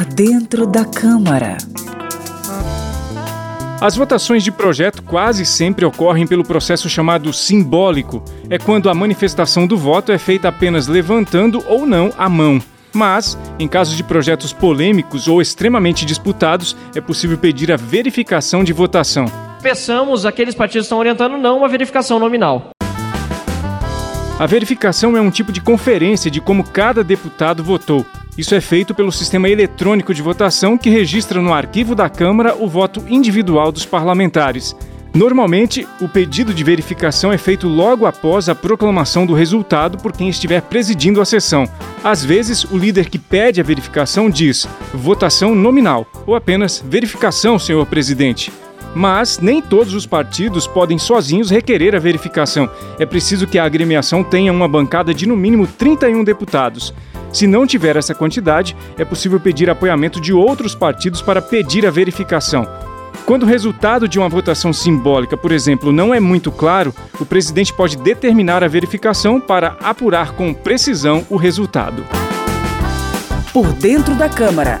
Por dentro da Câmara. As votações de projeto quase sempre ocorrem pelo processo chamado simbólico. É quando a manifestação do voto é feita apenas levantando ou não a mão. Mas, em casos de projetos polêmicos ou extremamente disputados, é possível pedir a verificação de votação. Peçamos aqueles partidos que estão orientando não uma verificação nominal. A verificação é um tipo de conferência de como cada deputado votou. Isso é feito pelo sistema eletrônico de votação que registra no arquivo da Câmara o voto individual dos parlamentares. Normalmente, o pedido de verificação é feito logo após a proclamação do resultado por quem estiver presidindo a sessão. Às vezes, o líder que pede a verificação diz votação nominal ou apenas verificação, senhor presidente. Mas nem todos os partidos podem sozinhos requerer a verificação. É preciso que a agremiação tenha uma bancada de no mínimo 31 deputados. Se não tiver essa quantidade, é possível pedir apoiamento de outros partidos para pedir a verificação. Quando o resultado de uma votação simbólica, por exemplo, não é muito claro, o presidente pode determinar a verificação para apurar com precisão o resultado. Por dentro da Câmara.